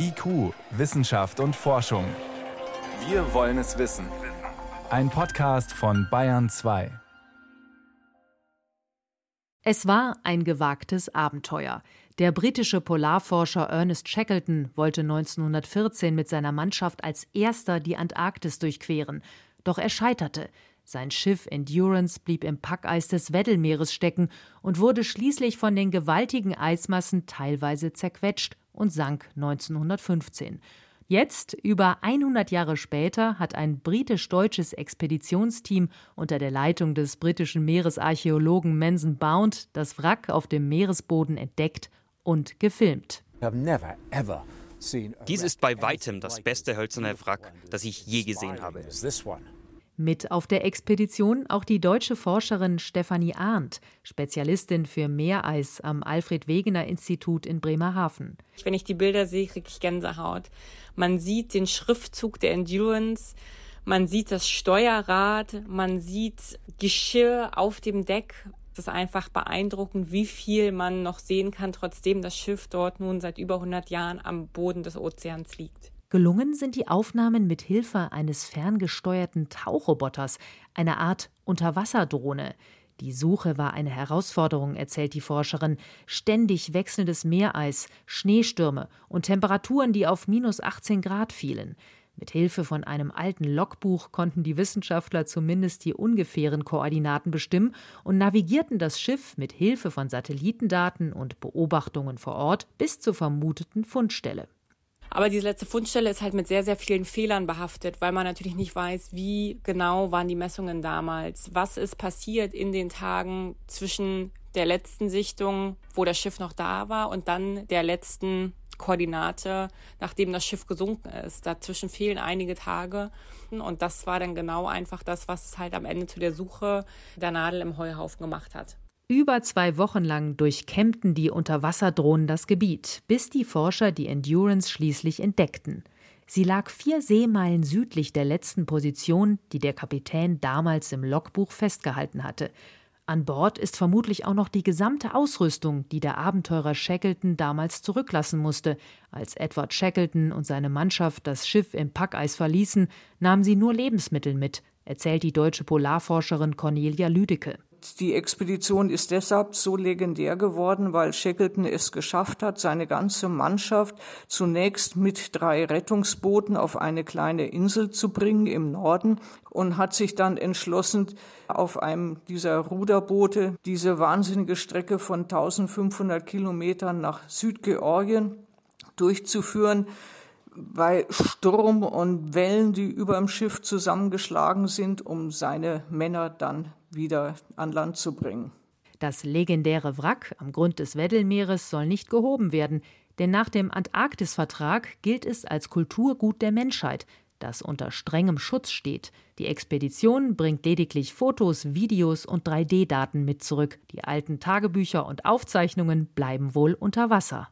IQ, Wissenschaft und Forschung. Wir wollen es wissen. Ein Podcast von Bayern 2. Es war ein gewagtes Abenteuer. Der britische Polarforscher Ernest Shackleton wollte 1914 mit seiner Mannschaft als erster die Antarktis durchqueren. Doch er scheiterte. Sein Schiff Endurance blieb im Packeis des Weddellmeeres stecken und wurde schließlich von den gewaltigen Eismassen teilweise zerquetscht und sank 1915. Jetzt, über 100 Jahre später, hat ein britisch-deutsches Expeditionsteam unter der Leitung des britischen Meeresarchäologen Manson Bound das Wrack auf dem Meeresboden entdeckt und gefilmt. Dies ist bei weitem das beste hölzerne Wrack, das ich je gesehen habe. Mit auf der Expedition auch die deutsche Forscherin Stefanie Arndt, Spezialistin für Meereis am Alfred Wegener Institut in Bremerhaven. Wenn ich die Bilder sehe, kriege ich Gänsehaut. Man sieht den Schriftzug der Endurance, man sieht das Steuerrad, man sieht Geschirr auf dem Deck. Es ist einfach beeindruckend, wie viel man noch sehen kann, trotzdem das Schiff dort nun seit über 100 Jahren am Boden des Ozeans liegt. Gelungen sind die Aufnahmen mit Hilfe eines ferngesteuerten Tauchroboters, einer Art Unterwasserdrohne. Die Suche war eine Herausforderung, erzählt die Forscherin. Ständig wechselndes Meereis, Schneestürme und Temperaturen, die auf minus 18 Grad fielen. Mit Hilfe von einem alten Logbuch konnten die Wissenschaftler zumindest die ungefähren Koordinaten bestimmen und navigierten das Schiff mit Hilfe von Satellitendaten und Beobachtungen vor Ort bis zur vermuteten Fundstelle. Aber diese letzte Fundstelle ist halt mit sehr, sehr vielen Fehlern behaftet, weil man natürlich nicht weiß, wie genau waren die Messungen damals. Was ist passiert in den Tagen zwischen der letzten Sichtung, wo das Schiff noch da war, und dann der letzten Koordinate, nachdem das Schiff gesunken ist. Dazwischen fehlen einige Tage. Und das war dann genau einfach das, was es halt am Ende zu der Suche der Nadel im Heuhaufen gemacht hat. Über zwei Wochen lang durchkämmten die Unterwasserdrohnen das Gebiet, bis die Forscher die Endurance schließlich entdeckten. Sie lag vier Seemeilen südlich der letzten Position, die der Kapitän damals im Logbuch festgehalten hatte. An Bord ist vermutlich auch noch die gesamte Ausrüstung, die der Abenteurer Shackleton damals zurücklassen musste. Als Edward Shackleton und seine Mannschaft das Schiff im Packeis verließen, nahmen sie nur Lebensmittel mit, erzählt die deutsche Polarforscherin Cornelia Lüdecke. Die Expedition ist deshalb so legendär geworden, weil Shackleton es geschafft hat, seine ganze Mannschaft zunächst mit drei Rettungsbooten auf eine kleine Insel zu bringen im Norden und hat sich dann entschlossen, auf einem dieser Ruderboote diese wahnsinnige Strecke von 1500 Kilometern nach Südgeorgien durchzuführen bei Sturm und Wellen, die über dem Schiff zusammengeschlagen sind, um seine Männer dann wieder an Land zu bringen. Das legendäre Wrack am Grund des Weddellmeeres soll nicht gehoben werden, denn nach dem Antarktisvertrag gilt es als Kulturgut der Menschheit, das unter strengem Schutz steht. Die Expedition bringt lediglich Fotos, Videos und 3D-Daten mit zurück. Die alten Tagebücher und Aufzeichnungen bleiben wohl unter Wasser.